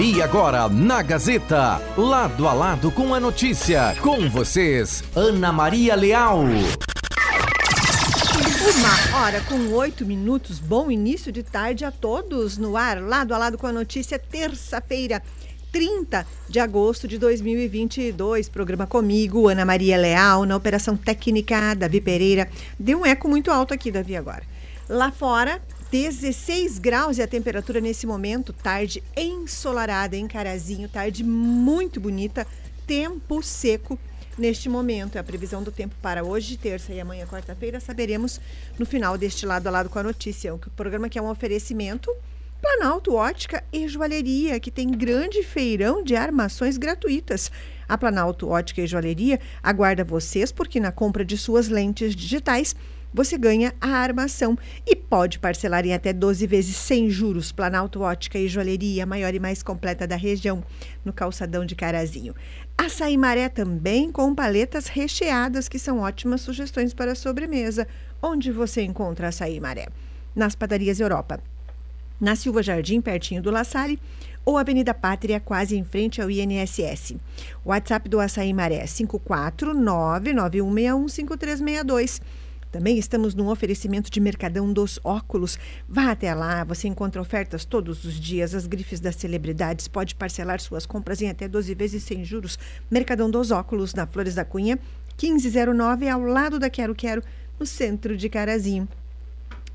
E agora, na Gazeta, lado a lado com a notícia, com vocês, Ana Maria Leal. Uma hora com oito minutos. Bom início de tarde a todos no ar, lado a lado com a notícia, terça-feira. 30 de agosto de 2022. Programa comigo, Ana Maria Leal, na Operação Técnica, Davi Pereira. Deu um eco muito alto aqui, Davi, agora. Lá fora, 16 graus e a temperatura nesse momento, tarde ensolarada em Carazinho, tarde muito bonita, tempo seco neste momento. É a previsão do tempo para hoje, terça e amanhã, quarta-feira, saberemos no final deste lado a lado com a notícia. O programa que é um oferecimento Planalto Ótica e Joalheria, que tem grande feirão de armações gratuitas. A Planalto Ótica e Joalheria aguarda vocês porque na compra de suas lentes digitais você ganha a armação e pode parcelar em até 12 vezes sem juros. Planalto Ótica e Joalheria, a maior e mais completa da região, no calçadão de Carazinho. Açaí Maré também com paletas recheadas, que são ótimas sugestões para a sobremesa. Onde você encontra Açaí Maré? Nas padarias Europa. Na Silva Jardim, pertinho do La Salle, ou Avenida Pátria, quase em frente ao INSS. WhatsApp do Açaí Maré é 54991615362. Também estamos no oferecimento de Mercadão dos Óculos. Vá até lá, você encontra ofertas todos os dias, as grifes das celebridades, pode parcelar suas compras em até 12 vezes sem juros. Mercadão dos Óculos, na Flores da Cunha, 1509, ao lado da Quero Quero, no centro de Carazinho.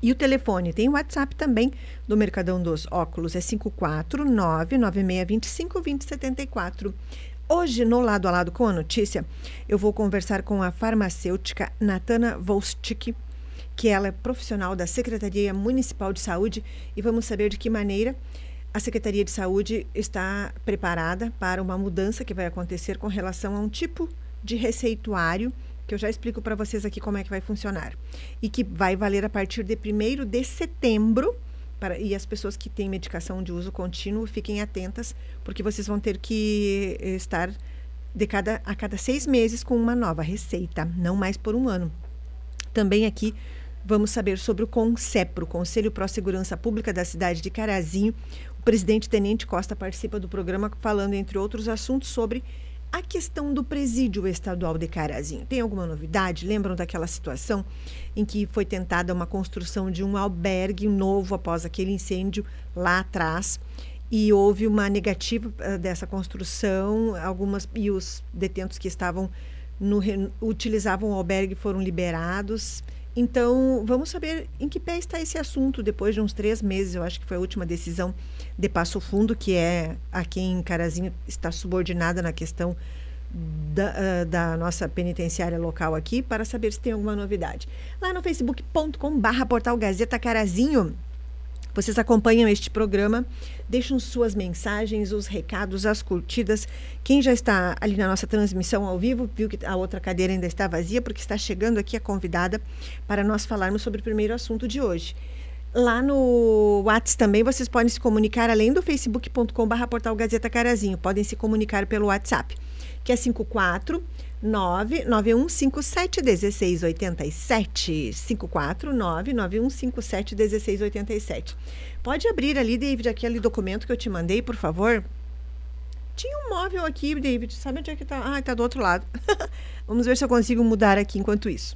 E o telefone, tem o WhatsApp também do Mercadão dos Óculos, é 549-9625-2074. Hoje, no lado a lado com a notícia, eu vou conversar com a farmacêutica Natana Volstik, que ela é profissional da Secretaria Municipal de Saúde, e vamos saber de que maneira a Secretaria de Saúde está preparada para uma mudança que vai acontecer com relação a um tipo de receituário que eu já explico para vocês aqui como é que vai funcionar e que vai valer a partir de 1 de setembro para, e as pessoas que têm medicação de uso contínuo fiquem atentas, porque vocês vão ter que eh, estar de cada, a cada seis meses com uma nova receita, não mais por um ano. Também aqui vamos saber sobre o CONCEPRO, Conselho Pró Segurança Pública da cidade de Carazinho. O presidente Tenente Costa participa do programa falando, entre outros assuntos, sobre a questão do presídio estadual de Carazinho. Tem alguma novidade? Lembram daquela situação em que foi tentada uma construção de um albergue novo após aquele incêndio lá atrás? E houve uma negativa uh, dessa construção, algumas e os detentos que estavam no utilizavam o albergue foram liberados. Então, vamos saber em que pé está esse assunto depois de uns três meses. Eu acho que foi a última decisão de Passo Fundo, que é a quem Carazinho está subordinada na questão da, uh, da, nossa penitenciária local aqui, para saber se tem alguma novidade. Lá no facebook.com/barra portal Gazeta Carazinho. Vocês acompanham este programa, deixam suas mensagens, os recados, as curtidas. Quem já está ali na nossa transmissão ao vivo, viu que a outra cadeira ainda está vazia, porque está chegando aqui a convidada para nós falarmos sobre o primeiro assunto de hoje. Lá no WhatsApp também vocês podem se comunicar, além do facebook.com.br portal Gazeta Carazinho. Podem se comunicar pelo WhatsApp, que é 54 99157 1687. 549 9157 1687. Pode abrir ali, David, aquele documento que eu te mandei, por favor. Tinha um móvel aqui, David. Sabe onde é que tá? Ah, tá do outro lado. Vamos ver se eu consigo mudar aqui enquanto isso.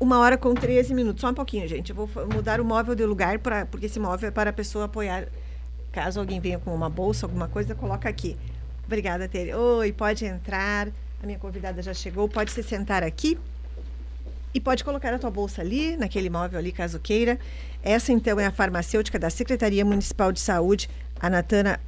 Uma hora com 13 minutos. Só um pouquinho, gente. Eu vou mudar o móvel de lugar, pra, porque esse móvel é para a pessoa apoiar. Caso alguém venha com uma bolsa, alguma coisa, coloca aqui. Obrigada, Tere. Oi, pode entrar. A minha convidada já chegou. Pode se sentar aqui. E pode colocar a tua bolsa ali, naquele móvel ali, caso queira. Essa, então, é a farmacêutica da Secretaria Municipal de Saúde, a Natana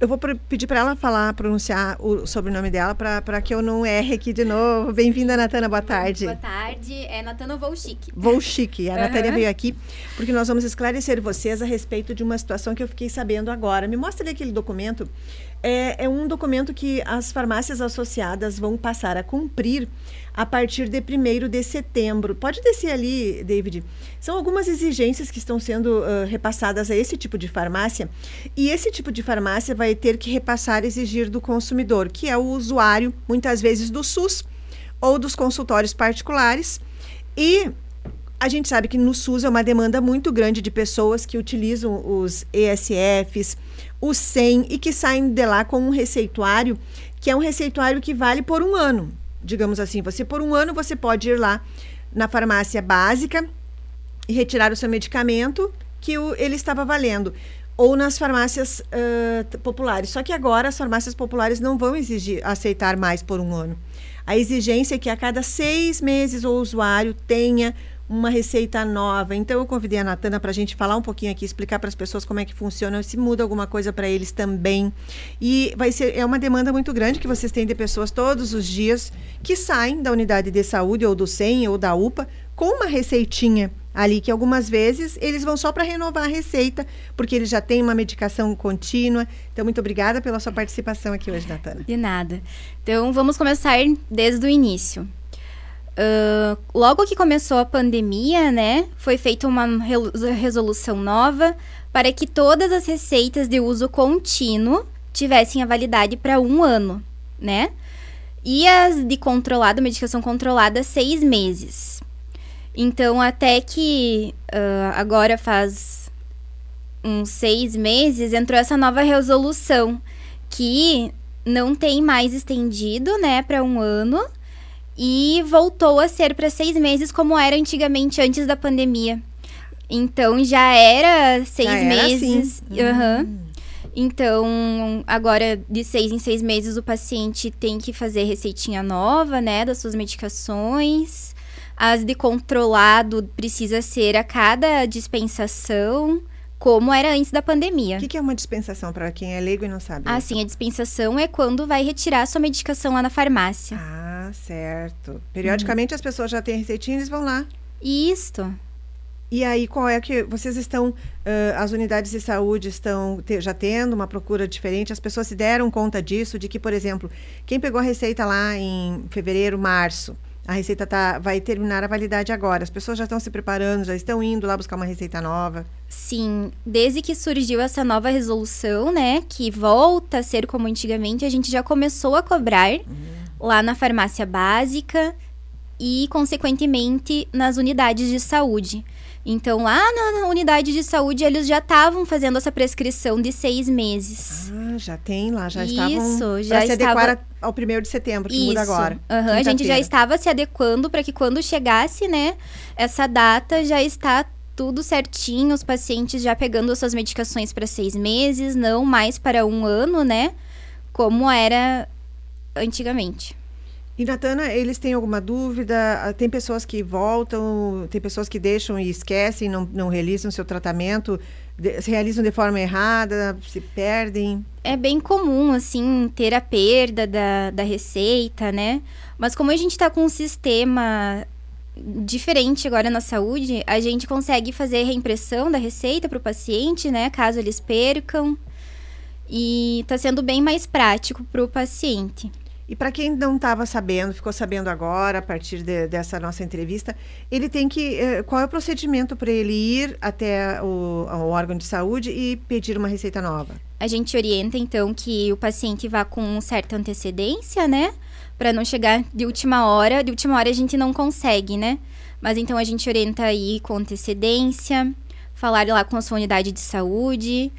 eu vou pedir para ela falar, pronunciar o sobrenome dela para que eu não erre aqui de novo. Bem-vinda, Natana, boa tarde. Boa tarde, é Natana Volchik. Volchik, a uhum. Natana veio aqui porque nós vamos esclarecer vocês a respeito de uma situação que eu fiquei sabendo agora. Me mostra ali aquele documento. É, é um documento que as farmácias associadas vão passar a cumprir a partir de 1 de setembro. Pode descer ali, David. São algumas exigências que estão sendo uh, repassadas a esse tipo de farmácia, e esse tipo de farmácia vai ter que repassar, exigir do consumidor, que é o usuário, muitas vezes do SUS ou dos consultórios particulares, e A gente sabe que no SUS é uma demanda muito grande de pessoas que utilizam os ESFs, o SEM e que saem de lá com um receituário que é um receituário que vale por um ano. Digamos assim, você por um ano você pode ir lá na farmácia básica e retirar o seu medicamento que o, ele estava valendo ou nas farmácias uh, populares. Só que agora as farmácias populares não vão exigir aceitar mais por um ano. A exigência é que a cada seis meses o usuário tenha uma receita nova. Então eu convidei a Natana para a gente falar um pouquinho aqui, explicar para as pessoas como é que funciona, se muda alguma coisa para eles também. E vai ser é uma demanda muito grande que vocês têm de pessoas todos os dias que saem da unidade de saúde ou do SEM ou da UPA com uma receitinha ali que algumas vezes eles vão só para renovar a receita, porque eles já têm uma medicação contínua. Então, muito obrigada pela sua participação aqui hoje, Natana. De nada. Então, vamos começar desde o início. Logo que começou a pandemia, né, foi feita uma resolução nova para que todas as receitas de uso contínuo tivessem a validade para um ano, né? E as de controlada, medicação controlada, seis meses. Então, até que uh, agora faz uns seis meses, entrou essa nova resolução que não tem mais estendido, né, para um ano e voltou a ser para seis meses como era antigamente antes da pandemia. Então já era seis já meses. Era assim. uhum. Então, agora de seis em seis meses o paciente tem que fazer receitinha nova, né, das suas medicações. As de controlado precisa ser a cada dispensação como era antes da pandemia. O que, que, é uma dispensação para quem é leigo e não sabe? Ah, sim, a dispensação é quando vai retirar sua medicação lá na farmácia. Ah, certo. Periodicamente hum. as pessoas já têm receitinha, eles vão lá. Isto. E aí, qual é que vocês estão, uh, as unidades de saúde estão te, já tendo uma procura diferente? As pessoas se deram conta disso, de que, por exemplo, quem pegou a receita lá em fevereiro, março, a receita tá, vai terminar a validade agora. As pessoas já estão se preparando, já estão indo lá buscar uma receita nova. Sim, desde que surgiu essa nova resolução, né, que volta a ser como antigamente, a gente já começou a cobrar uhum. Lá na farmácia básica e, consequentemente, nas unidades de saúde. Então, lá na unidade de saúde, eles já estavam fazendo essa prescrição de seis meses. Ah, já tem lá, já Isso, estavam já se estava... adequar ao primeiro de setembro, que Isso. muda agora. Uhum, a gente já estava se adequando para que quando chegasse, né, essa data já está tudo certinho, os pacientes já pegando suas medicações para seis meses, não mais para um ano, né, como era antigamente. E, Natana, eles têm alguma dúvida? Ah, tem pessoas que voltam, tem pessoas que deixam e esquecem, não, não realizam seu tratamento, de, se realizam de forma errada, se perdem? É bem comum, assim, ter a perda da, da receita, né? Mas como a gente está com um sistema diferente agora na saúde, a gente consegue fazer reimpressão da receita para o paciente, né? Caso eles percam. E está sendo bem mais prático para o paciente. E para quem não estava sabendo, ficou sabendo agora, a partir de, dessa nossa entrevista, ele tem que. Eh, qual é o procedimento para ele ir até o, o, órgão de saúde e pedir uma receita nova? A gente orienta, então, que o paciente vá com certa antecedência, né? Para não chegar de última hora. De última hora a gente não consegue, né? Mas então a gente orienta aí com antecedência, falar lá com a sua unidade de saúde.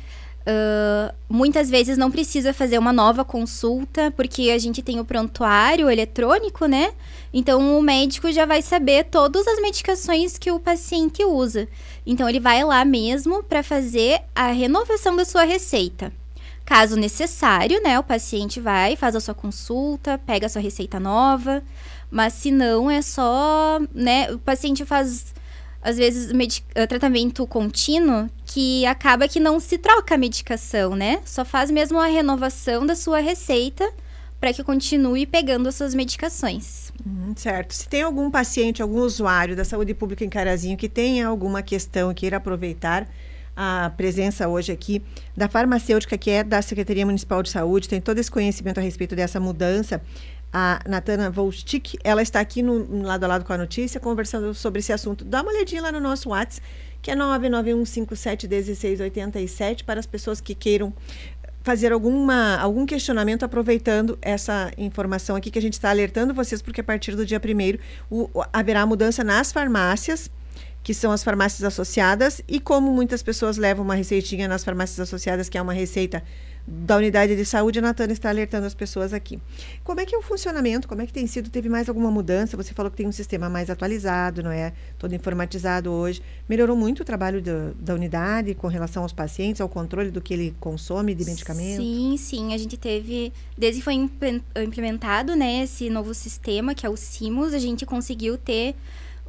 Uh, muitas vezes não precisa fazer uma nova consulta, porque a gente tem o prontuário eletrônico, né? Então o médico já vai saber todas as medicações que o paciente usa. Então ele vai lá mesmo para fazer a renovação da sua receita. Caso necessário, né, o paciente vai, faz a sua consulta, pega a sua receita nova, mas se não é só, né, o paciente faz às vezes, uh, tratamento contínuo que acaba que não se troca a medicação, né? Só faz mesmo a renovação da sua receita para que continue pegando as suas medicações. Hum, certo. Se tem algum paciente, algum usuário da saúde pública em Carazinho que tenha alguma questão queira aproveitar a presença hoje aqui da farmacêutica que é da Secretaria Municipal de Saúde, tem todo esse conhecimento a respeito dessa mudança a Natana Volstik, ela está aqui no, no, lado a lado com a notícia, conversando sobre esse assunto. Dá uma olhadinha lá no nosso WhatsApp, que é 991571687, para as pessoas que queiram fazer alguma, algum questionamento aproveitando essa informação aqui que a gente está alertando vocês, porque a partir do dia 1 haverá mudança nas farmácias que são as farmácias associadas, e como muitas pessoas levam uma receitinha nas farmácias associadas, que é uma receita da unidade de saúde, a Natana está alertando as pessoas aqui. Como é que é o funcionamento? Como é que tem sido? Teve mais alguma mudança? Você falou que tem um sistema mais atualizado, não é? Todo informatizado hoje. Melhorou muito o trabalho do, da unidade com relação aos pacientes, ao controle do que ele consome de medicamento? Sim, sim. A gente teve, desde que foi implementado né, esse novo sistema, que é o CIMOS, a gente conseguiu ter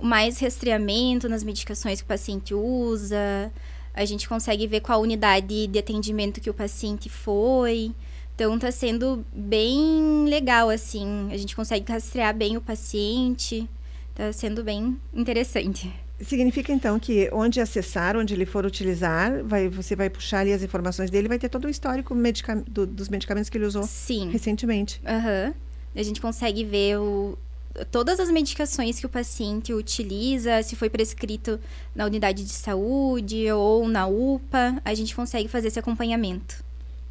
mais rastreamento nas medicações que o paciente usa, a gente consegue ver qual unidade de atendimento que o paciente foi. Então tá sendo bem legal assim. A gente consegue rastrear bem o paciente. Tá sendo bem interessante. Significa então que onde acessar, onde ele for utilizar, vai, você vai puxar ali as informações dele, vai ter todo o histórico medica do, dos medicamentos que ele usou Sim. recentemente. Aham. Uhum. A gente consegue ver o, todas as medicações que o paciente utiliza, se foi prescrito na unidade de saúde ou na UPA, a gente consegue fazer esse acompanhamento.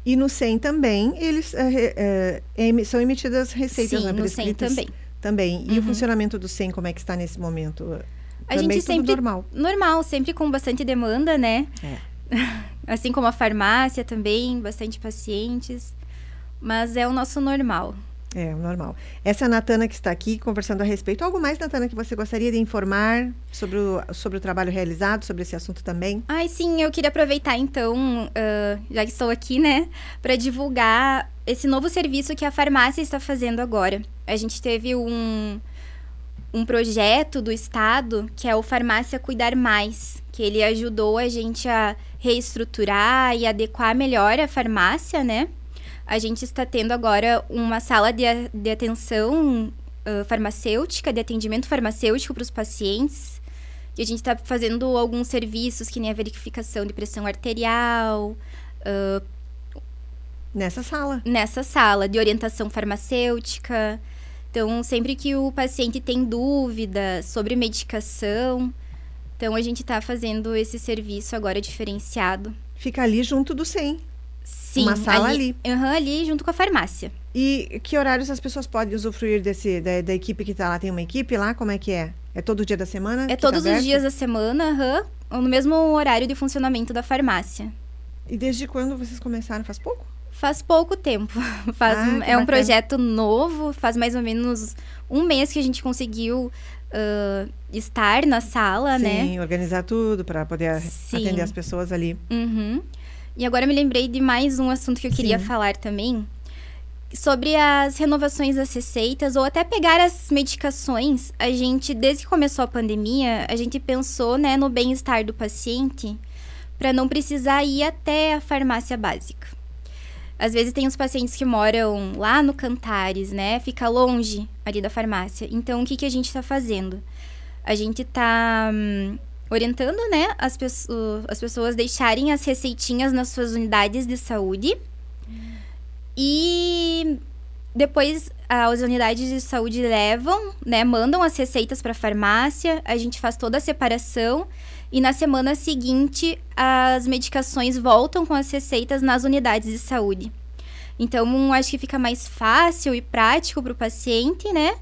E no SEM também, eles é, é, são emitidas receitas Sim, né, no SEM também. Também. E uhum. o funcionamento do SEM, como é que está nesse momento? A também gente sempre normal. Normal, sempre com bastante demanda, né? É. Assim como a farmácia também, bastante pacientes. Mas é o nosso normal. É, normal. Essa é a Natana que está aqui conversando a respeito. Algo mais, Natana, que você gostaria de informar sobre o, sobre o trabalho realizado, sobre esse assunto também? Ai, sim, eu queria aproveitar então, uh, já que estou aqui, né, para divulgar esse novo serviço que a farmácia está fazendo agora. A gente teve um, um projeto do Estado que é o Farmácia Cuidar Mais, que ele ajudou a gente a reestruturar e adequar melhor a farmácia, né? A gente está tendo agora uma sala de, de atenção uh, farmacêutica, de atendimento farmacêutico para os pacientes. E a gente está fazendo alguns serviços, que nem a verificação de pressão arterial. Uh, nessa sala? Nessa sala, de orientação farmacêutica. Então, sempre que o paciente tem dúvida sobre medicação, então a gente está fazendo esse serviço agora diferenciado. Fica ali junto do SEM. Sim, uma sala ali. Ali, uhum, ali junto com a farmácia. E que horários as pessoas podem usufruir desse da, da equipe que está lá? Tem uma equipe lá? Como é que é? É todo dia da semana? É tá todos tá os dias da semana, uhum, no mesmo horário de funcionamento da farmácia. E desde quando vocês começaram? Faz pouco? Faz pouco tempo. Faz ah, é um projeto novo, faz mais ou menos um mês que a gente conseguiu uh, estar na sala, Sim, né? Sim, organizar tudo para poder Sim. atender as pessoas ali. Uhum. E agora me lembrei de mais um assunto que eu queria Sim. falar também. Sobre as renovações das receitas ou até pegar as medicações, a gente, desde que começou a pandemia, a gente pensou né, no bem-estar do paciente para não precisar ir até a farmácia básica. Às vezes tem os pacientes que moram lá no Cantares, né? Fica longe ali da farmácia. Então, o que, que a gente está fazendo? A gente está hum, orientando, né, as, pessoas, as pessoas deixarem as receitinhas nas suas unidades de saúde. E depois as unidades de saúde levam, né, mandam as receitas para a farmácia, a gente faz toda a separação e na semana seguinte as medicações voltam com as receitas nas unidades de saúde. Então, acho que fica mais fácil e prático para o paciente, né,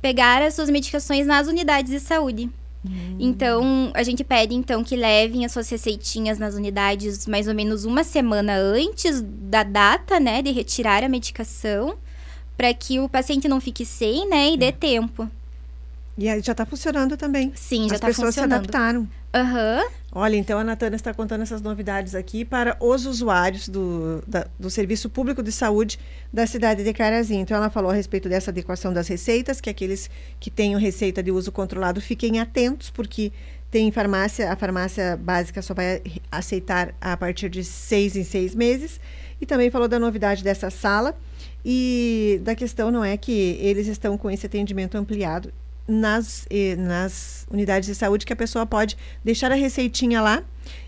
pegar as suas medicações nas unidades de saúde. Hum. Então, a gente pede então que levem as suas receitinhas nas unidades mais ou menos uma semana antes da data, né, de retirar a medicação, para que o paciente não fique sem, né, e dê é. tempo. E aí já está funcionando também. Sim, já está funcionando. As pessoas se adaptaram. Aham. Uhum. Olha, então a Natana está contando essas novidades aqui para os usuários do, da, do Serviço Público de Saúde da cidade de Carazinho. Então ela falou a respeito dessa adequação das receitas, que aqueles que tenham receita de uso controlado fiquem atentos, porque tem farmácia, a farmácia básica só vai aceitar a partir de seis em seis meses. E também falou da novidade dessa sala e da questão não é que eles estão com esse atendimento ampliado nas, eh, nas unidades de saúde que a pessoa pode deixar a receitinha lá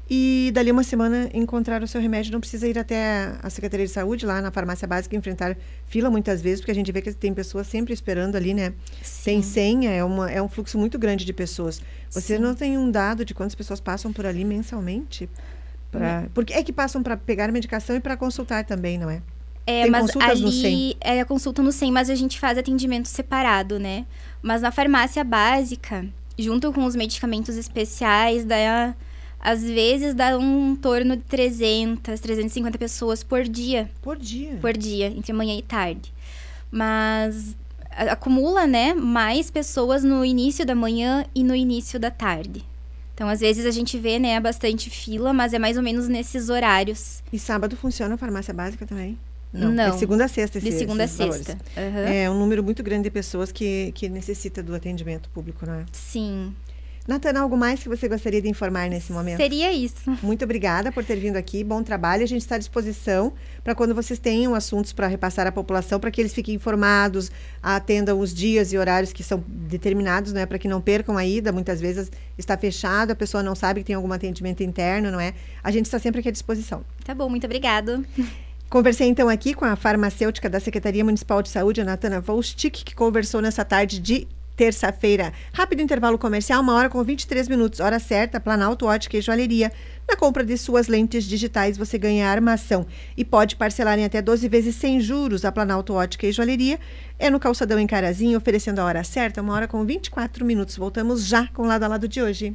e dali uma semana encontrar o seu remédio. Não precisa ir até a Secretaria de Saúde, lá na farmácia básica, enfrentar fila muitas vezes, porque a gente vê que tem pessoas sempre esperando ali, né? Sim. Tem senha, é, uma, é um fluxo muito grande de pessoas. Você Sim. não tem um dado de quantas pessoas passam por ali mensalmente? Pra, porque é que passam para pegar medicação e para consultar também, não é? É, tem mas ali no 100. é a consulta no 100, mas a gente faz atendimento separado, né? Mas na farmácia básica, junto com os medicamentos especiais, dá, às vezes dá um torno de 300, 350 pessoas por dia. Por dia? Por dia, entre manhã e tarde. Mas acumula, né, mais pessoas no início da manhã e no início da tarde. Então, às vezes a gente vê, né, bastante fila, mas é mais ou menos nesses horários. E sábado funciona a farmácia básica também? Não. Não. É segunda a sexta esse, De segunda a sexta. Uhum. É um número muito grande de pessoas que, que necessita do atendimento público, não é? Sim. Natana, algo mais que você gostaria de informar nesse momento? Seria isso. Muito obrigada por ter vindo aqui. Bom trabalho. A gente está à disposição para quando vocês tenham assuntos para repassar à população, para que eles fiquem informados, atendam os dias e horários que são determinados, né? Para que não percam a ida. Muitas vezes está fechado, a pessoa não sabe que tem algum atendimento interno, não é? A gente está sempre aqui à disposição. Tá bom, muito obrigado. Conversei então aqui com a farmacêutica da Secretaria Municipal de Saúde, a Natana Volstik, que conversou nessa tarde de terça-feira. Rápido intervalo comercial, uma hora com 23 minutos. Hora certa, Planalto Ótica e Joalheria. Na compra de suas lentes digitais, você ganha armação e pode parcelar em até 12 vezes sem juros. A Planalto Ótica e Joalheria é no Calçadão em Carazinho, oferecendo a hora certa, uma hora com 24 minutos. Voltamos já com o lado a lado de hoje.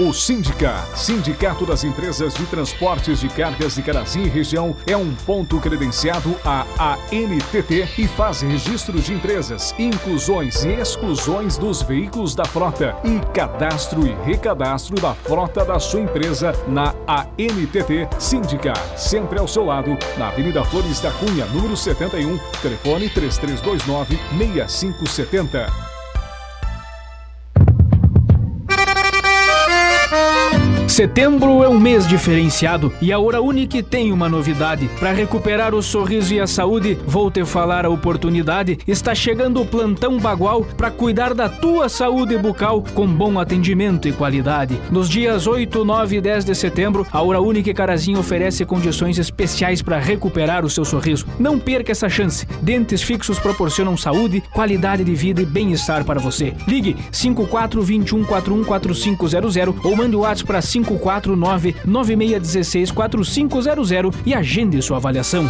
O Sindica, Sindicato das Empresas de Transportes de Cargas de Carazinho e Região, é um ponto credenciado à ANTT e faz registro de empresas, inclusões e exclusões dos veículos da frota e cadastro e recadastro da frota da sua empresa na ANTT Sindica, sempre ao seu lado, na Avenida Flores da Cunha, número 71, telefone 3329 6570. Setembro é um mês diferenciado e a Hora Unique tem uma novidade. Para recuperar o sorriso e a saúde, vou te falar a oportunidade. Está chegando o plantão Bagual para cuidar da tua saúde bucal com bom atendimento e qualidade. Nos dias 8, 9 e 10 de setembro, a Hora Unique Carazinho oferece condições especiais para recuperar o seu sorriso. Não perca essa chance. Dentes fixos proporcionam saúde, qualidade de vida e bem-estar para você. Ligue 54 21 41 4500 ou mande o WhatsApp para 5 549 9616 4500 e agende sua avaliação.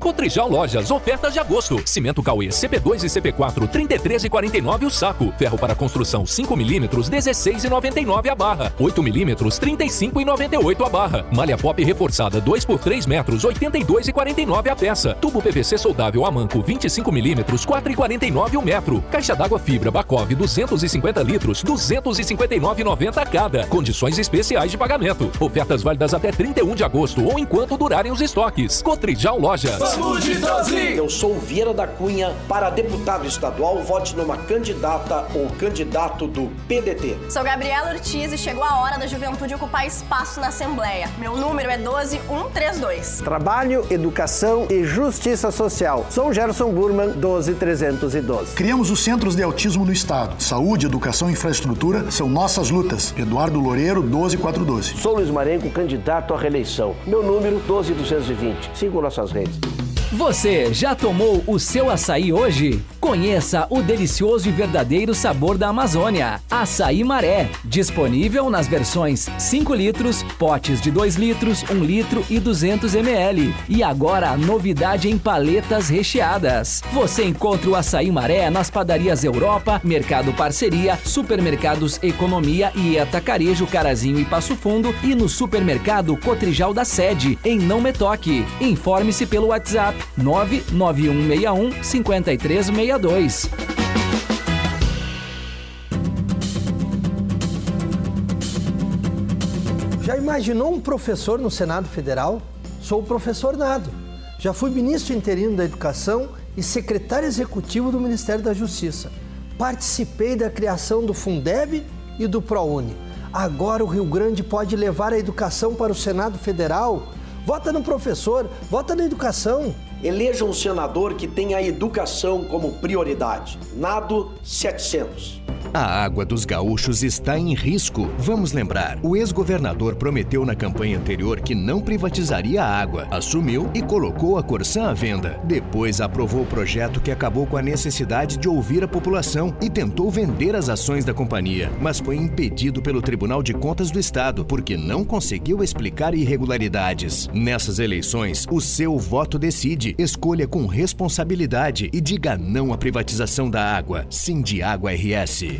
Cotrijal Lojas, ofertas de agosto. Cimento Cauê CP2 e CP4, 33,49 o saco. Ferro para construção 5 mm, 16,99 a barra. 8 mm, 35,98 a barra. Malha pop reforçada 2 por 3 metros, 82,49 a peça. Tubo PVC soldável a manco 25 mm, 4,49 o metro. Caixa d'água fibra Bacov 250 litros, 259,90 a cada. Condições especiais de pagamento. Ofertas válidas até 31 de agosto ou enquanto durarem os estoques. Cotrijal Lojas. Saúde Brasil! Eu sou Vieira da Cunha. Para deputado estadual, vote numa candidata ou candidato do PDT. Sou Gabriela Ortiz e chegou a hora da juventude ocupar espaço na Assembleia. Meu número é 12132. Trabalho, educação e justiça social. Sou Gerson Burman, 12312. Criamos os centros de autismo no estado. Saúde, educação e infraestrutura são nossas lutas. Eduardo Loureiro, 12412. Sou Luiz Marenco, candidato à reeleição. Meu número 12220. Siga nossas redes. Você já tomou o seu açaí hoje? Conheça o delicioso e verdadeiro sabor da Amazônia. Açaí Maré, disponível nas versões 5 litros, potes de 2 litros, 1 litro e 200 ml. E agora novidade em paletas recheadas. Você encontra o Açaí Maré nas padarias Europa, Mercado Parceria, Supermercados Economia e Atacarejo Carazinho e Passo Fundo e no supermercado Cotrijal da Sede, em Não Me Toque. Informe-se pelo WhatsApp 99161 5362. Já imaginou um professor no Senado Federal? Sou o professor Nado. Já fui ministro interino da Educação e secretário executivo do Ministério da Justiça. Participei da criação do Fundeb e do ProUni. Agora o Rio Grande pode levar a educação para o Senado Federal. Vota no professor, vota na educação. Eleja um senador que tenha a educação como prioridade. Nado 700. A água dos gaúchos está em risco. Vamos lembrar: o ex-governador prometeu na campanha anterior que não privatizaria a água, assumiu e colocou a Corsã à venda. Depois aprovou o projeto que acabou com a necessidade de ouvir a população e tentou vender as ações da companhia, mas foi impedido pelo Tribunal de Contas do Estado porque não conseguiu explicar irregularidades. Nessas eleições, o seu voto decide. Escolha com responsabilidade e diga não à privatização da água. Sim de Água RS.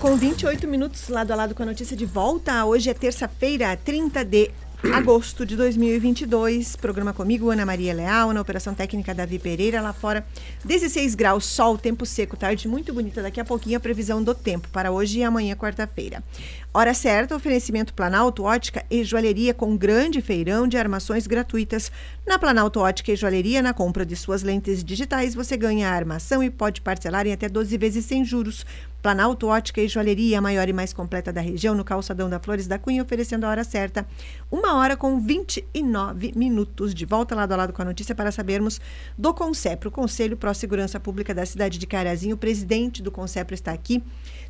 Com 28 minutos, lado a lado com a notícia de volta. Hoje é terça-feira, 30 de agosto de 2022. Programa comigo, Ana Maria Leal, na operação técnica Davi Pereira, lá fora. 16 graus, sol, tempo seco, tarde muito bonita. Daqui a pouquinho a previsão do tempo para hoje e amanhã, quarta-feira. Hora certa, oferecimento Planalto Ótica e Joalheria com grande feirão de armações gratuitas. Na Planalto Ótica e Joalheria, na compra de suas lentes digitais, você ganha a armação e pode parcelar em até 12 vezes sem juros. Planalto Ótica e Joalheria, a maior e mais completa da região, no calçadão da Flores da Cunha, oferecendo a hora certa. Uma hora com 29 minutos. De volta lado a lado com a notícia para sabermos do CONCEPRO, Conselho Pró Segurança Pública da cidade de Carazinho. O presidente do CONCEPRO está aqui.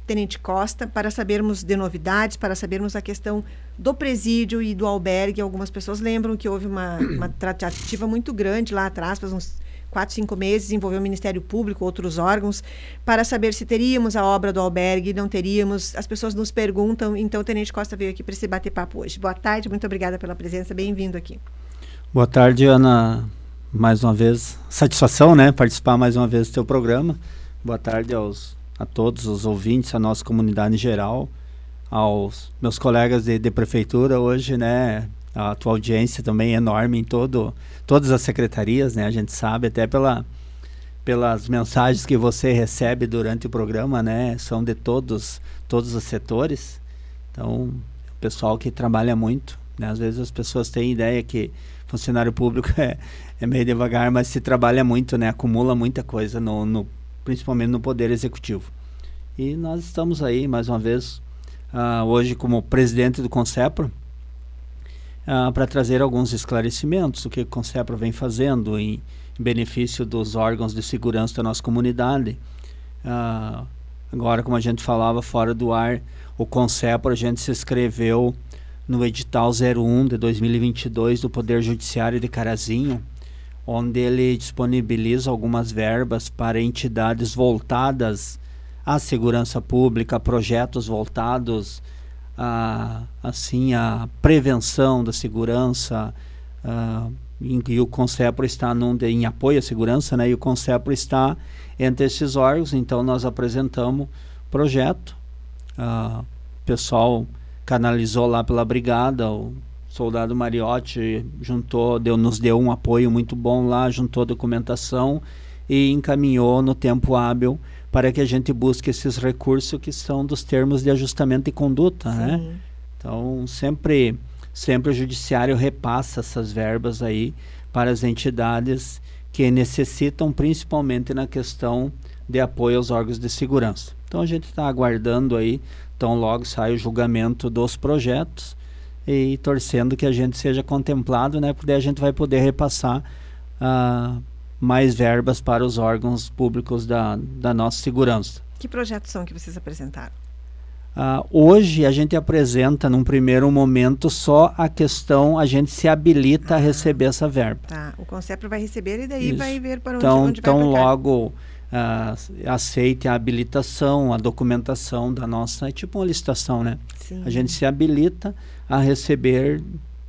Tenente Costa, para sabermos de novidades, para sabermos a questão do presídio e do albergue. Algumas pessoas lembram que houve uma, uma tratativa muito grande lá atrás, faz uns quatro, cinco meses, envolveu o Ministério Público, outros órgãos, para saber se teríamos a obra do albergue, não teríamos. As pessoas nos perguntam, então o Tenente Costa veio aqui para esse bater papo hoje. Boa tarde, muito obrigada pela presença, bem-vindo aqui. Boa tarde, Ana. Mais uma vez, satisfação, né, participar mais uma vez do teu programa. Boa tarde aos a todos os ouvintes, a nossa comunidade em geral, aos meus colegas de, de prefeitura hoje, né? A tua audiência também é enorme em todo, todas as secretarias, né? A gente sabe até pela, pelas mensagens que você recebe durante o programa, né? São de todos, todos os setores. Então, o pessoal que trabalha muito, né? Às vezes as pessoas têm ideia que funcionário público é, é meio devagar, mas se trabalha muito, né? Acumula muita coisa no, no principalmente no Poder Executivo. E nós estamos aí, mais uma vez, uh, hoje como presidente do CONCEPRO, uh, para trazer alguns esclarecimentos do que o CONCEPRO vem fazendo em, benefício dos órgãos de segurança da nossa comunidade. Uh, agora, como a gente falava fora do ar, o CONCEPRO, a gente se inscreveu no edital 01 de 2022 do Poder Judiciário de Carazinho, onde ele disponibiliza algumas verbas para entidades voltadas à segurança pública, projetos voltados a assim a prevenção da segurança uh, e o Concepro está num em apoio à segurança, né? E o Concepro está entre esses órgãos, então nós apresentamos projeto, uh, o pessoal canalizou lá pela brigada, o soldado Mariotti juntou, deu, nos deu um apoio muito bom lá, juntou documentação e encaminhou no tempo hábil para que a gente busque esses recursos que são dos termos de ajustamento de conduta, né? Sim. né? Então, sempre, sempre o judiciário repassa essas verbas aí para as entidades que necessitam, principalmente na questão de apoio aos órgãos de segurança. Então, a gente está aguardando aí, tão logo sai o julgamento dos projetos e torcendo que a gente seja contemplado, né? Porque a gente vai poder repassar uh, mais verbas para os órgãos públicos da, da nossa segurança. Que projetos são que vocês apresentaram? Uh, hoje a gente apresenta, num primeiro momento, só a questão, a gente se habilita ah, a receber essa verba. Tá, o Concepro vai receber e daí Isso. vai ver para onde, então, onde então, vai Então, logo uh, aceite a habilitação, a documentação da nossa, é tipo uma licitação, né? Sim. A gente se habilita a receber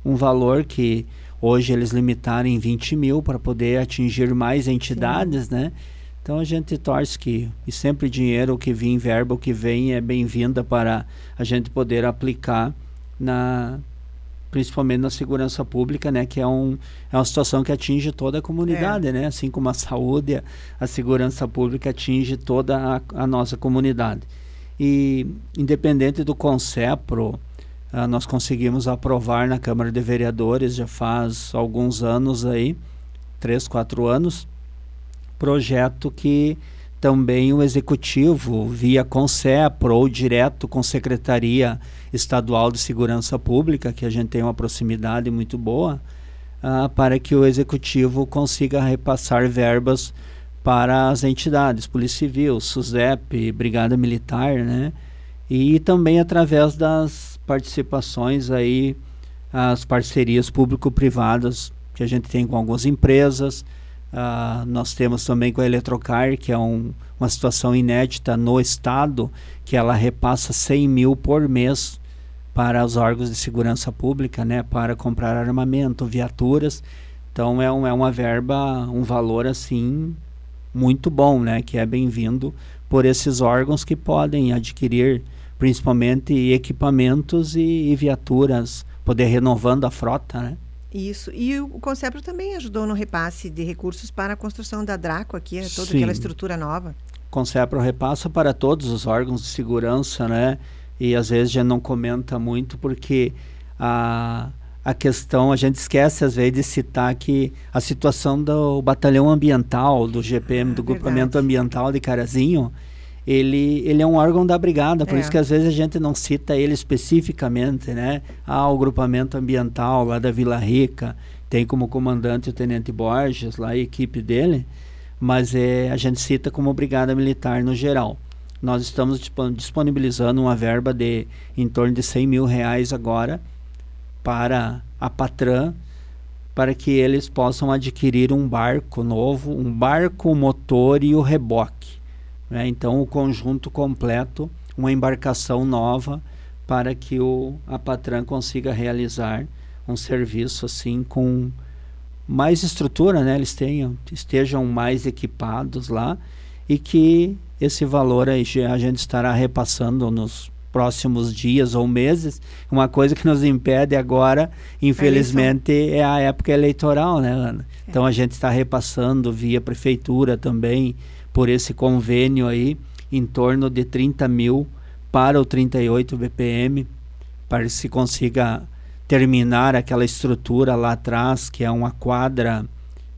um valor que Hoje eles limitaram em 20 mil para poder atingir mais entidades, Sim. né? Então a gente torce que, e sempre dinheiro, que vem, verba, o que vem é bem-vinda para a gente poder aplicar na principalmente na segurança pública, né, que é, um, é uma situação que atinge toda a comunidade, é. né, assim como a saúde, a, a segurança pública atinge toda a, a, nossa comunidade. E independente do CONCEPRO, uh, nós conseguimos aprovar na Câmara de Vereadores já faz alguns anos aí, três, quatro anos, projeto que também o Executivo, via CONSEPRO ou direto com Secretaria Estadual de Segurança Pública, que a gente tem uma proximidade muito boa, uh, para que o Executivo consiga repassar verbas para as entidades, Polícia Civil, SUSEP, Brigada Militar, né? E também através das participações aí, as parcerias público-privadas que a gente tem com algumas empresas, Uh, nós temos também com a Eletrocar, que é um, uma situação inédita no Estado, que ela repassa 100 mil por mês para os órgãos de segurança pública, né, para comprar armamento, viaturas. Então é, um, é uma verba, um valor assim muito bom, né, que é bem-vindo por esses órgãos que podem adquirir principalmente equipamentos e, e viaturas, poder renovando a frota, né? Isso. E o Concepro também ajudou no repasse de recursos para a construção da Draco aqui, é toda Sim. aquela estrutura nova. Concepro repassa para todos os órgãos de segurança, né? E às vezes a gente não comenta muito porque a, a questão, a gente esquece às vezes de citar que a situação do batalhão ambiental, do GPM, ah, do grupamento ambiental de Carazinho, ele, ele é um órgão da brigada, por é. isso que às vezes a gente não cita ele especificamente, né? Ah, o grupamento ambiental lá da Vila Rica tem como comandante o Tenente Borges, lá a equipe dele, mas é, a gente cita como brigada militar no geral. Nós estamos disponibilizando uma verba de em torno de 100 mil reais agora para a Patran, para que eles possam adquirir um barco novo, um barco, motor e o reboque. Né? Então, o conjunto completo, uma embarcação nova para que o, a Patran consiga realizar um serviço assim com mais estrutura, né? Eles tenham, estejam mais equipados lá e que esse valor aí a gente estará repassando nos próximos dias ou meses. Uma coisa que nos impede agora, infelizmente, é a época eleitoral, né, Ana? É. Então a gente está repassando via prefeitura também por esse convênio aí, em torno de 30 mil para o 38 BPM, para que se consiga terminar aquela estrutura lá atrás, que é uma quadra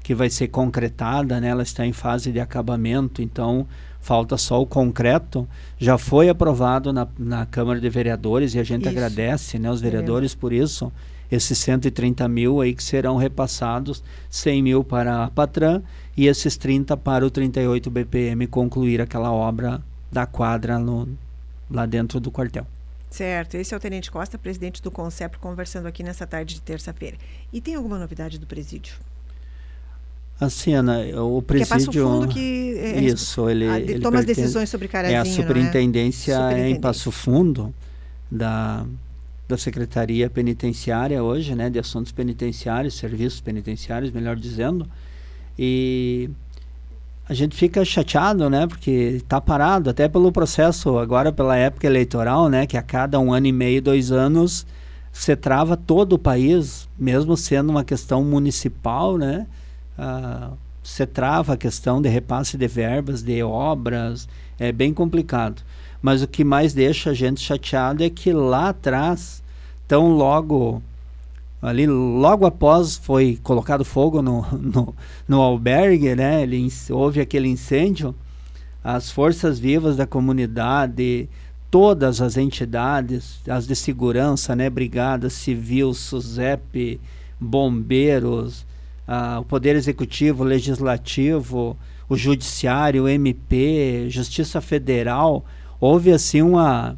que vai ser concretada, né? ela está em fase de acabamento, então falta só o concreto. Já foi aprovado na, na Câmara de Vereadores e a gente isso. agradece né, os vereadores é. por isso. Esses 130 mil aí que serão repassados, 100 mil para a Patran e esses 30 para o 38 BPM concluir aquela obra da quadra no, lá dentro do quartel. Certo, esse é o Tenente Costa, presidente do CONCEP, conversando aqui nessa tarde de terça-feira. E tem alguma novidade do presídio? Ana, o presídio... Que é Passo Fundo que... É, isso, ele... A, ele toma as decisões sobre Carazinho, É, a superintendência é, é em Passo Fundo, da, da Secretaria Penitenciária hoje, né, de Assuntos Penitenciários, Serviços Penitenciários, melhor dizendo, e a gente fica chateado, né? Porque está parado, até pelo processo, agora pela época eleitoral, né? Que a cada um ano e meio, dois anos, você trava todo o país, mesmo sendo uma questão municipal, né? Ah, você trava a questão de repasse de verbas, de obras, é bem complicado. Mas o que mais deixa a gente chateado é que lá atrás, tão logo ali logo após foi colocado fogo no, no, no albergue, né? Ele, houve aquele incêndio. As forças vivas da comunidade, todas as entidades, as de segurança, né? Brigada Civil, SUSEP, bombeiros, o Poder Executivo, Legislativo, o Judiciário, o MP, Justiça Federal, houve assim uma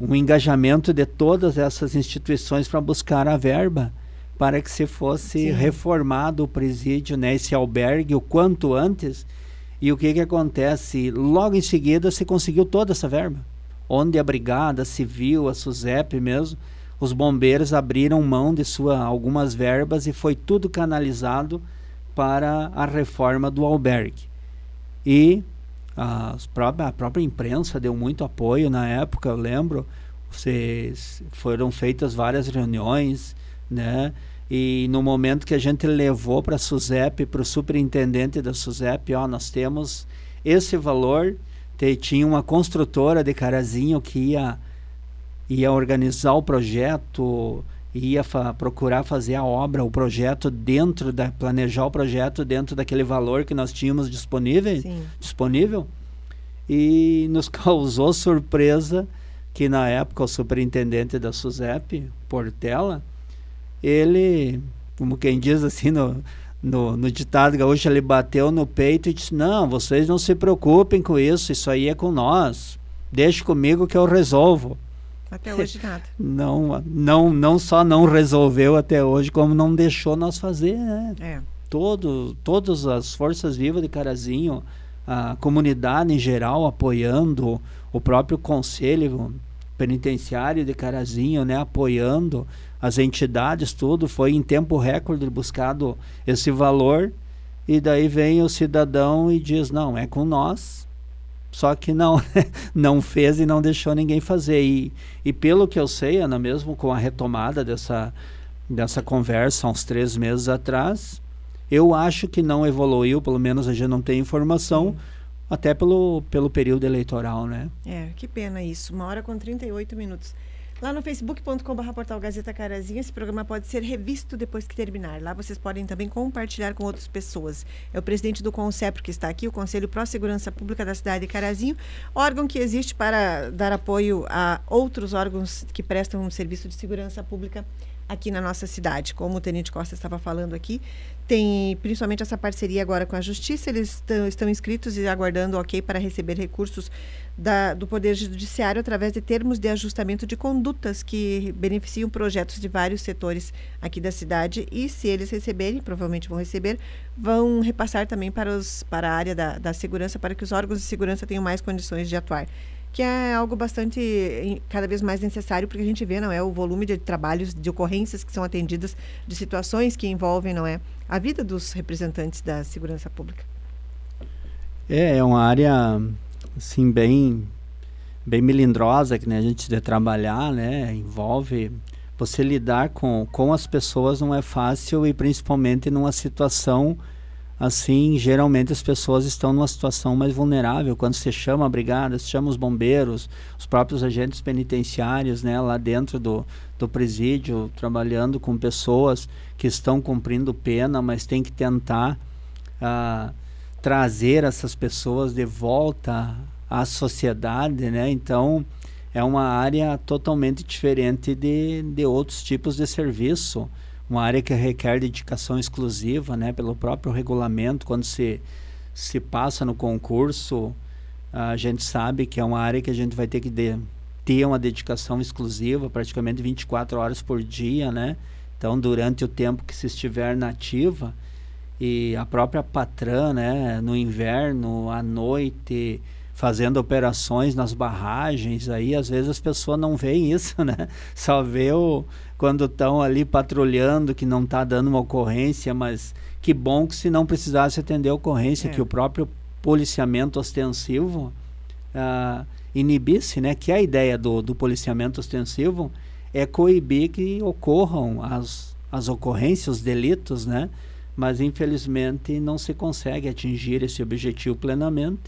um engajamento de todas essas instituições para buscar a verba para que se fosse Sim. reformado o presídio, né, esse albergue o quanto antes. E o que que acontece? Logo em seguida se conseguiu toda essa verba. Onde a Brigada Civil, a SUSEP mesmo, os bombeiros abriram mão de sua algumas verbas e foi tudo canalizado para a reforma do albergue. E a própria, a própria imprensa deu muito apoio na época, eu lembro. Vocês foram feitas várias reuniões, né? E no momento que a gente levou para a SUSEP, para o superintendente da SUSEP, ó, nós temos esse valor. Te, tinha uma construtora de Carazinho que ia ia organizar o projeto, ia fa procurar fazer a obra, o projeto dentro da planejar o projeto dentro daquele valor que nós tínhamos disponível, Sim. disponível. E nos causou surpresa que na época o superintendente da SUSEP, Portela, ele, como quem diz assim no, no, no ditado gaúcho, ele bateu no peito e disse: Não, vocês não se preocupem com isso, isso aí é com nós. Deixe comigo que eu resolvo. Até hoje nada. Não, não, não só não resolveu até hoje, como não deixou nós fazer, né? É. Todo, todas as forças vivas de Carazinho, a comunidade em geral apoiando, o próprio conselho penitenciário de Carazinho, né, apoiando as entidades, tudo, foi em tempo recorde buscado esse valor, e daí vem o cidadão e diz, não, é com nós, só que não não fez e não deixou ninguém fazer. E, e pelo que eu sei, Ana, mesmo com a retomada dessa, dessa conversa uns três meses atrás, eu acho que não evoluiu, pelo menos a gente não tem informação, até pelo, pelo período eleitoral, né? É, que pena isso. Uma hora com 38 minutos. Lá no facebook.com.br portal Gazeta Carazinha, esse programa pode ser revisto depois que terminar. Lá vocês podem também compartilhar com outras pessoas. É o presidente do CONCEPRO que está aqui, o Conselho Pró Segurança Pública da cidade de Carazinho, órgão que existe para dar apoio a outros órgãos que prestam um serviço de segurança pública aqui na nossa cidade. Como o Tenente Costa estava falando aqui, tem principalmente essa parceria agora com a Justiça, eles estão, inscritos e aguardando ok para receber recursos da, do Poder Judiciário através de termos de ajustamento de condutas que beneficiam projetos de vários setores aqui da cidade. E se eles receberem, provavelmente vão receber, vão repassar também para, os, para a área da, da segurança, para que os órgãos de segurança tenham mais condições de atuar que é algo bastante cada vez mais necessário porque a gente vê não é o volume de trabalhos de ocorrências que são atendidas de situações que envolvem não é a vida dos representantes da segurança pública. É é uma área assim bem bem melindrosa que né, a gente de trabalhar né envolve você lidar com com as pessoas não é fácil e principalmente numa situação assim, geralmente as pessoas estão numa situação mais vulnerável. Quando você chama a brigada, você chama os bombeiros, os próprios agentes penitenciários, né, lá dentro do, do presídio, trabalhando com pessoas que estão cumprindo pena, mas tem que tentar uh, trazer essas pessoas de volta à sociedade, né? Então, é uma área totalmente diferente de, de outros tipos de serviço uma área que requer dedicação exclusiva, né, pelo próprio regulamento, quando se, se passa no concurso, a gente sabe que é uma área que a gente vai ter que de, ter uma dedicação exclusiva, praticamente 24 horas por dia, né? Então, durante o tempo que se estiver nativa, e a própria patrã, né, no inverno, à noite, fazendo operações nas barragens, aí às vezes as pessoas não veem isso, né? Só vê o, quando estão ali patrulhando que não está dando uma ocorrência, mas que bom que se não precisasse atender a ocorrência, é. que o próprio policiamento ostensivo uh, inibisse, né? Que a ideia do, do policiamento ostensivo é coibir que ocorram as, as ocorrências, os delitos, né? Mas infelizmente não se consegue atingir esse objetivo plenamente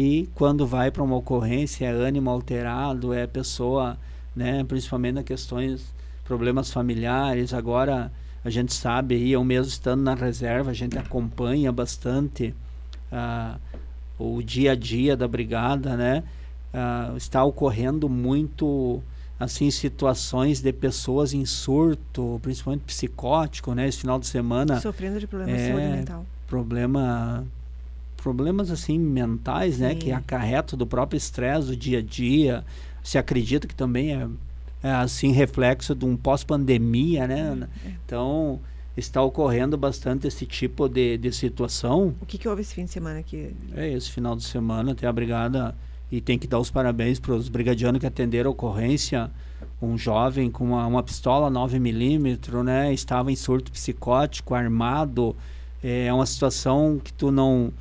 e quando vai para uma ocorrência é ânimo alterado, é pessoa, né, principalmente nas questões, problemas familiares, agora a gente sabe aí, eu mesmo estando na reserva, a gente acompanha bastante uh, o dia a dia da brigada, né, uh, está ocorrendo muito assim situações de pessoas em surto, principalmente psicótico, né? Esse final de semana sofrendo de problemas é, de saúde mental. Problema problemas assim mentais, né, Sim. que acarretam do próprio estresse do dia a dia. Se acredita que também é, é assim reflexo de um pós-pandemia, né? É. Então está ocorrendo bastante esse tipo de, de situação. O que, que houve esse fim de semana aqui? É esse final de semana tem a brigada e tem que dar os parabéns para os brigadianos que atenderam a ocorrência. Um jovem com uma, uma pistola 9 milímetros, né? Estava em surto psicótico, armado. É uma situação que tu não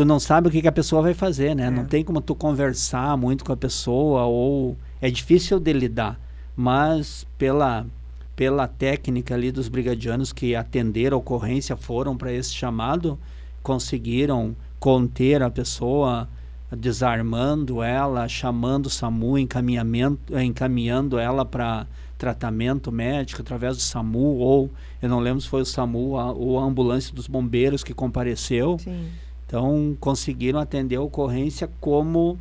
tu não sabe o que, que a pessoa vai fazer, né? É. Não tem como tu conversar muito com a pessoa ou é difícil de lidar, mas pela pela técnica ali dos brigadianos que atenderam a ocorrência foram para esse chamado, conseguiram conter a pessoa, desarmando ela, chamando o SAMU, encaminhamento, encaminhando ela para tratamento médico através do SAMU, ou eu não lembro se foi o SAMU a, ou a ambulância dos bombeiros que compareceu. Sim. Então conseguiram atender a ocorrência como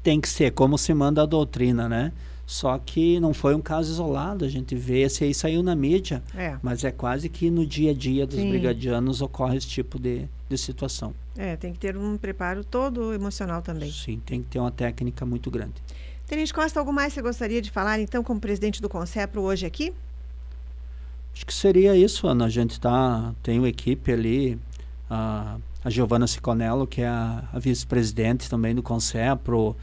tem que ser, como se manda a doutrina, né? Só que não foi um caso isolado, a gente vê, esse aí saiu na mídia, É. mas é quase que no dia a dia dos Sim. brigadianos ocorre esse tipo de, de situação. É, tem que ter um preparo todo emocional também. Sim, tem que ter uma técnica muito grande. Tenente Costa, algo mais você gostaria de falar, então, como presidente do Concepro hoje aqui? Acho que seria isso, Ana. A gente tá, tem uma equipe ali, a, a Giovana Siconello, que é a, a vice-presidente também do Concepro,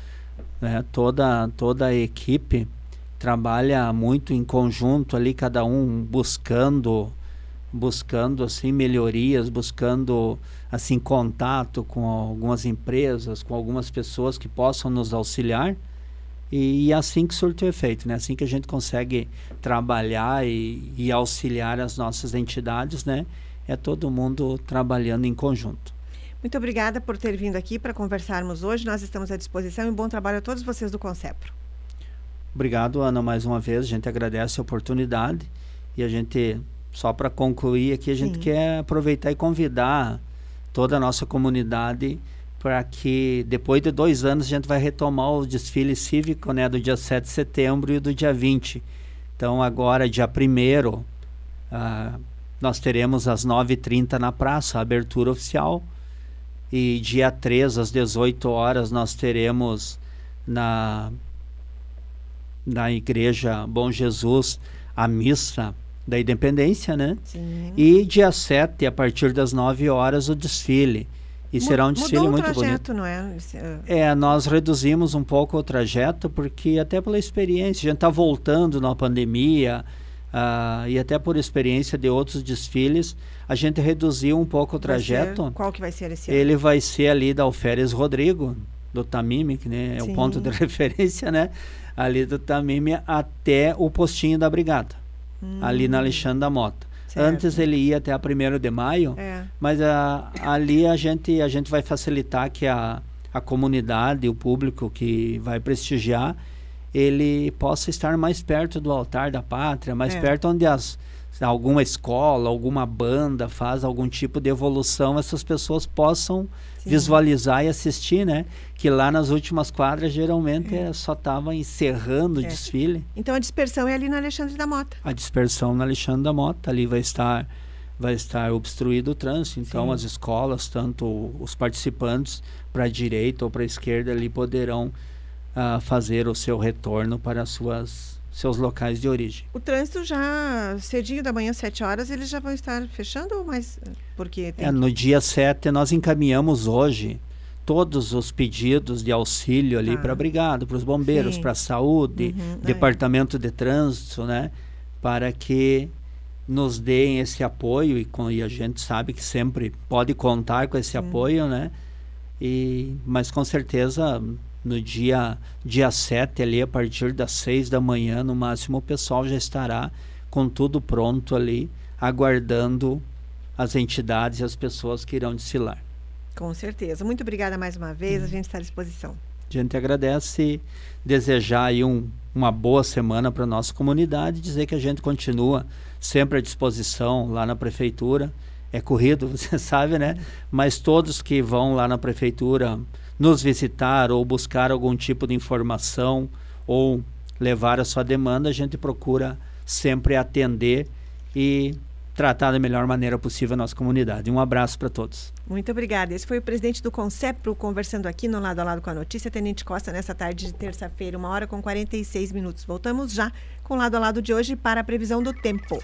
né? toda, toda a equipe trabalha muito em conjunto ali, cada um buscando buscando assim melhorias, buscando assim contato com algumas empresas, com algumas pessoas que possam nos auxiliar. E, e é assim que surte o efeito, né? Assim que a gente consegue trabalhar e, e auxiliar as nossas entidades, né? É todo mundo trabalhando em conjunto. Muito obrigada por ter vindo aqui para conversarmos hoje. Nós estamos à disposição e bom trabalho a todos vocês do Concepro. Obrigado, Ana, mais uma vez. A gente agradece a oportunidade e a gente, só para concluir aqui, a gente Sim. quer aproveitar e convidar toda a nossa comunidade para que depois de dois anos a gente vai retomar o desfile cívico, né, do dia 7 de setembro e do dia 20. Então, agora, dia 1 ah, nós teremos às 9h30 na praça a abertura oficial. E dia 3, às 18 horas, nós teremos na, na Igreja Bom Jesus a missa da Independência, né? Sim. E dia 7, a partir das 9 horas, o desfile. E Mu- será um desfile muito trajeto, bonito. não é? Ah, É, nós reduzimos um pouco o trajeto, porque até pela experiência, a gente está voltando na pandemia, ah, e até por experiência de outros desfiles, a gente reduziu um pouco o vai ser- trajeto. qual que vai ser esse ano? Ele vai ser ali da Alferes Rodrigo, do Tamime, que né, é o Sim. ponto de referência, né? Ali do Tamime até o postinho da Brigada, ali na Alexandre da Mota. Hum. Certo. Antes ele ia até a 1 de maio, É. mas a, ali a gente, a gente vai facilitar que a, a comunidade, o público que vai prestigiar, ele possa estar mais perto do altar da pátria, mais É. perto onde as, alguma escola, alguma banda faz algum tipo de evolução, essas pessoas possam Sim. visualizar e assistir, né? Que lá nas últimas quadras geralmente eh, só estava encerrando o É. desfile. Então a dispersão é ali no Alexandre da Mota. A dispersão na Alexandre da Mota, ali vai estar vai estar obstruído o trânsito, então Sim. as escolas, tanto os participantes para a direita ou para a esquerda ali poderão ah, fazer o seu retorno para as suas seus locais de origem. O trânsito já cedinho da manhã, 7 horas, eles já vão estar fechando ou mais? Porque tem É, no dia 7 nós encaminhamos hoje todos os pedidos de auxílio ali Tá. para a brigada, para os bombeiros, para a saúde, Uhum, ah, departamento de trânsito, né, para que nos deem esse apoio e, com, e a gente sabe que sempre pode contar com esse apoio, né? E mas com certeza no dia dia 7 ali a partir das 6 da manhã no máximo o pessoal já estará com tudo pronto ali aguardando as entidades e as pessoas que irão desfilar. Com certeza. Muito obrigada mais uma vez. A gente está à disposição. A gente agradece desejar aí um, uma boa semana para a nossa comunidade, dizer que a gente continua sempre à disposição lá na prefeitura. É corrido, você sabe, né? Mas todos que vão lá na prefeitura nos visitar ou buscar algum tipo de informação ou levar a sua demanda, a gente procura sempre atender e tratar da melhor maneira possível a nossa comunidade. Um abraço para todos. Muito obrigada. Esse foi o presidente do Concepro conversando aqui no Lado a Lado com a Notícia, Tenente Costa, nessa tarde de terça-feira, uma hora com 46 minutos. Voltamos já com o Lado a Lado de hoje para a previsão do tempo.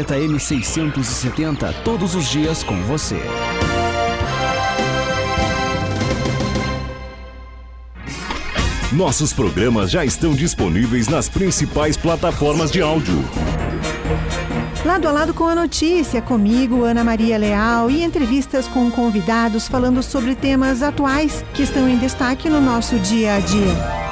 M670, todos os dias com você. Nossos programas já estão disponíveis nas principais plataformas de áudio. Lado a lado com a notícia, comigo, Ana Maria Leal, e entrevistas com convidados falando sobre temas atuais que estão em destaque no nosso dia a dia.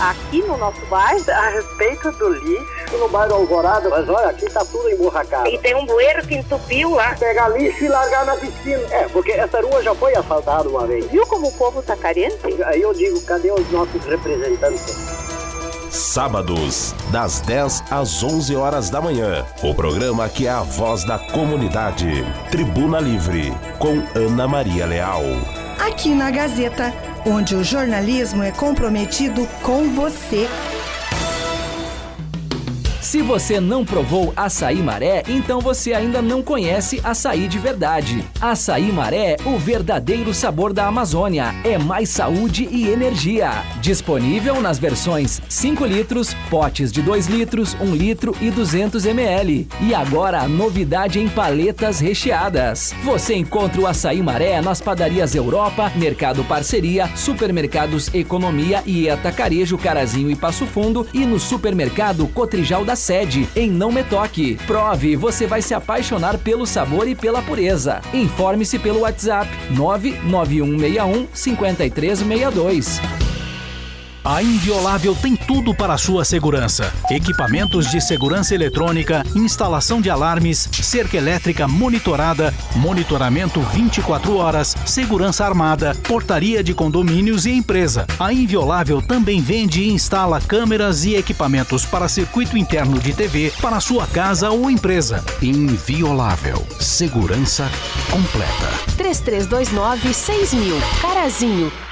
aqui no nosso bairro a respeito do lixo. No bairro Alvorada, mas olha, aqui tá tudo emburracado. E tem um bueiro que entupiu lá. Pegar lixo e largar na piscina. É, porque essa rua já foi asfaltada uma vez. Viu como o povo tá carente? Aí eu digo, cadê os nossos representantes? Sábados, das 10 às 11 horas da manhã. O programa que é a voz da comunidade. Tribuna Livre, com Ana Maria Leal. Aqui na Gazeta onde o jornalismo é comprometido com você. Se você não provou açaí maré, então você ainda não conhece açaí de verdade. Açaí maré, o verdadeiro sabor da Amazônia. É mais saúde e energia. Disponível nas versões 5 litros, potes de 2 litros, 1 litro e 200 ml. E agora a novidade em paletas recheadas. Você encontra o açaí maré nas padarias Europa, Mercado Parceria, Supermercados Economia e Atacarejo Carazinho e Passo Fundo e no supermercado Cotrijal da sede, em Não Me Toque. Prove, você vai se apaixonar pelo sabor e pela pureza. Informe-se pelo WhatsApp 99161 5362. A Inviolável tem tudo para a sua segurança: equipamentos de segurança eletrônica, instalação de alarmes, cerca elétrica monitorada, monitoramento 24 horas, segurança armada, portaria de condomínios e empresa. A Inviolável também vende e instala câmeras e equipamentos para circuito interno de TV para sua casa ou empresa. Inviolável. Segurança completa. 3329 6000. Carazinho.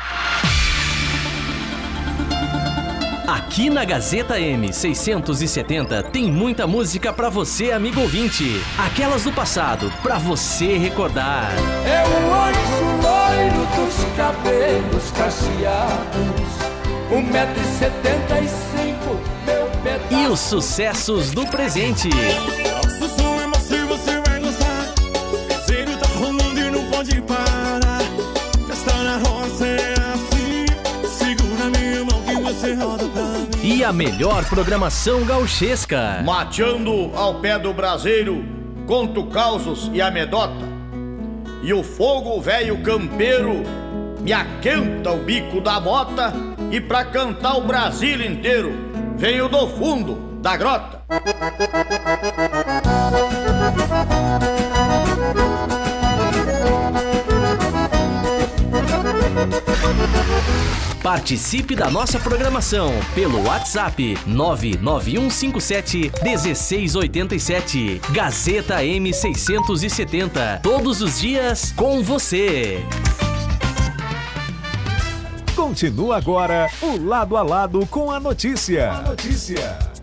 Aqui na Gazeta M670 tem muita música para você, amigo ouvinte. Aquelas do passado, para você recordar. É o anjo loiro dos cabelos cacheados, um metro e setenta e cinco, meu pedaço. E os sucessos do presente. Nosso som é macio, você vai gostar. Zero tá rolando e não pode parar. E a melhor programação gauchesca. Mateando ao pé do braseiro, conto causos e amedota. E o fogo velho campeiro me aquenta o bico da mota. E pra cantar o Brasil inteiro, venho do fundo da grota. Participe da nossa programação pelo WhatsApp 99157 1687. Gazeta M670. Todos os dias com você. Continua agora o lado a lado com a notícia. A notícia.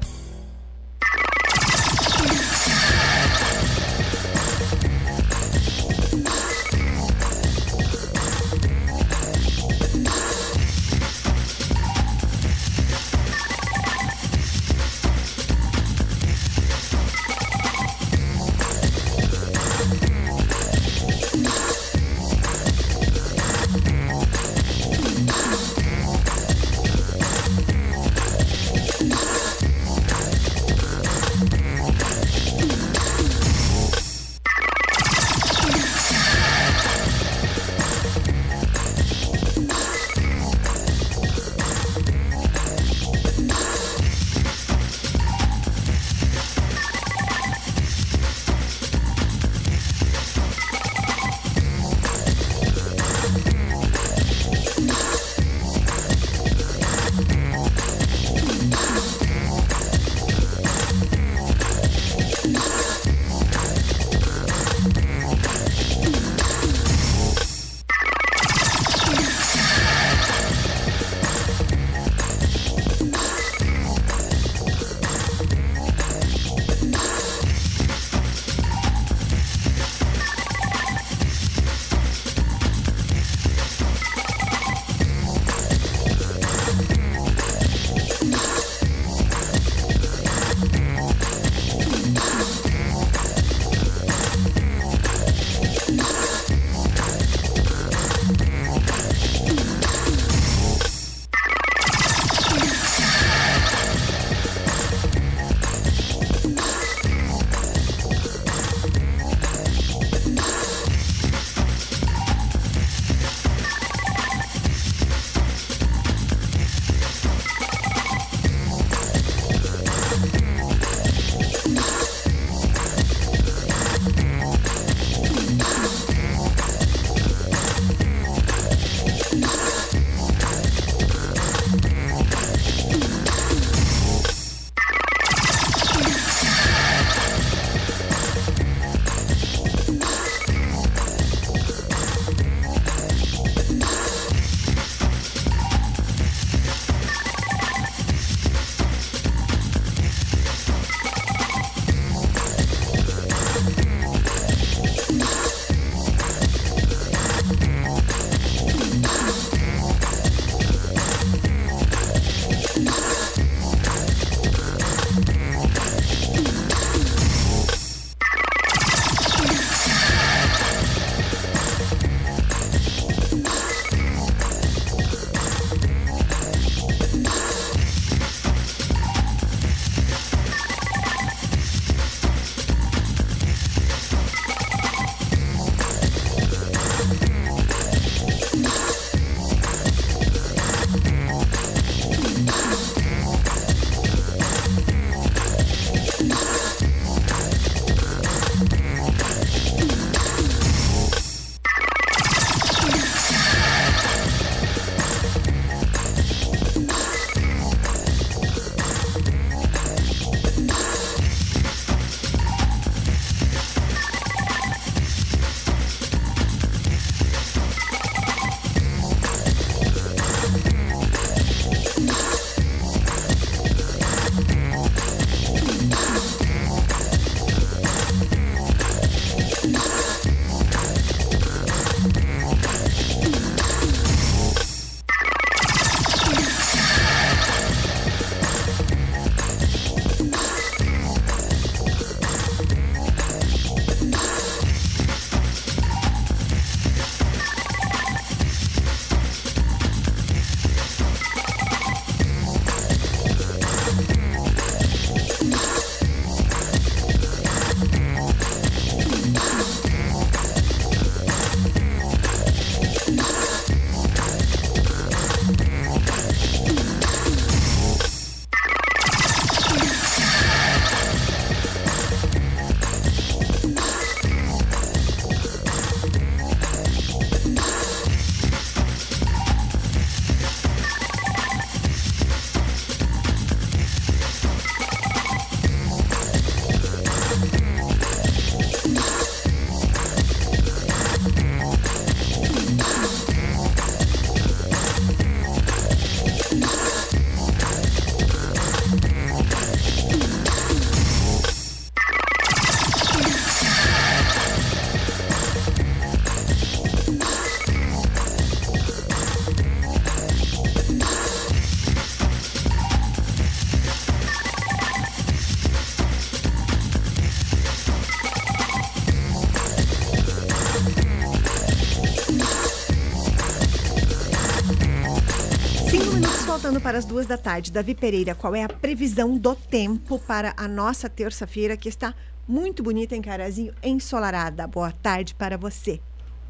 Para as duas da tarde. Davi Pereira, qual é a previsão do tempo para a nossa terça-feira, que está muito bonita em Carazinho, ensolarada? Boa tarde para você.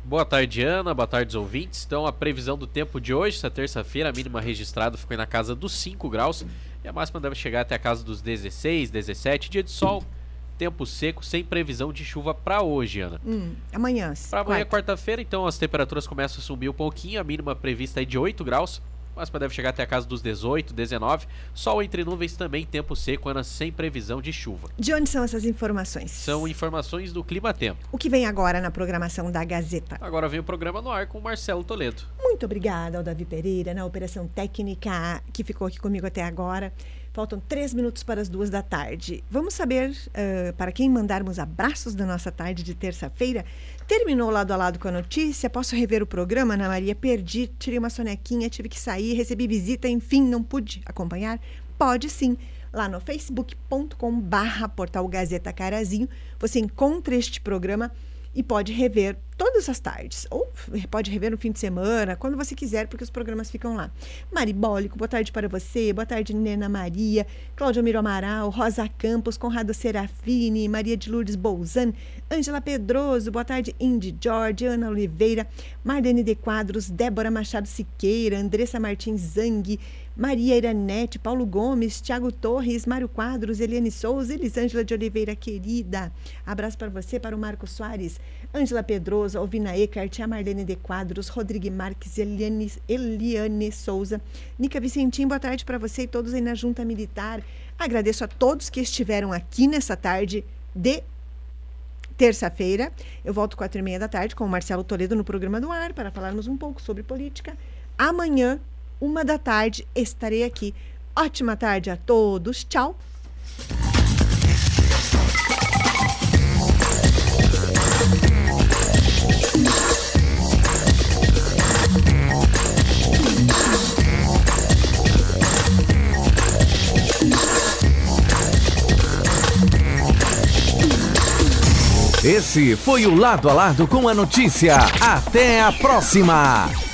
Boa tarde, Ana. Boa tarde, ouvintes. Então, a previsão do tempo de hoje, essa terça-feira, a mínima registrada ficou na casa dos 5 graus e a máxima deve chegar até a casa dos 16, 17. Dia de sol, tempo seco, sem previsão de chuva para hoje, Ana. Hum, amanhã. Para amanhã, quarta. quarta-feira, então, as temperaturas começam a subir um pouquinho. A mínima prevista é de 8 graus. Máxima deve chegar até a casa dos 18, 19. Sol entre nuvens também, tempo seco, Ana, sem previsão de chuva. De onde são essas informações? São informações do Clima Tempo. O que vem agora na programação da Gazeta? Agora vem o programa no ar com o Marcelo Toledo. Muito obrigada ao Davi Pereira na operação técnica que ficou aqui comigo até agora. Faltam três minutos para as duas da tarde. Vamos saber uh, para quem mandarmos abraços da nossa tarde de terça-feira. Terminou lado a lado com a notícia? Posso rever o programa, Ana Maria? Perdi, tirei uma sonequinha, tive que sair, recebi visita, enfim, não pude acompanhar? Pode sim. Lá no facebook.com barra portal Gazeta Carazinho, você encontra este programa e pode rever todas as tardes, ou pode rever no fim de semana, quando você quiser, porque os programas ficam lá. Mari Bólico, boa tarde para você, boa tarde Nena Maria, Cláudio Miro Amaral, Rosa Campos, Conrado Serafini, Maria de Lourdes Bolzan, Ângela Pedroso, boa tarde Indy George, Ana Oliveira, Marlene de Quadros, Débora Machado Siqueira, Andressa Martins Zang, Maria Iranete, Paulo Gomes, Tiago Torres, Mário Quadros, Eliane Souza, Elisângela de Oliveira, querida. Abraço para você, para o Marco Soares, Ângela Pedroso, Alvina Eckert, a Marlene de Quadros, Rodrigo Marques, Eliane, Eliane Souza, Nica Vicentim, boa tarde para você e todos aí na Junta Militar. Agradeço a todos que estiveram aqui nessa tarde de terça-feira. Eu volto quatro e meia da tarde com o Marcelo Toledo no programa do ar para falarmos um pouco sobre política. Amanhã uma da tarde, estarei aqui. Ótima tarde a todos. Tchau. Esse foi o Lado a Lado com a notícia. Até a próxima!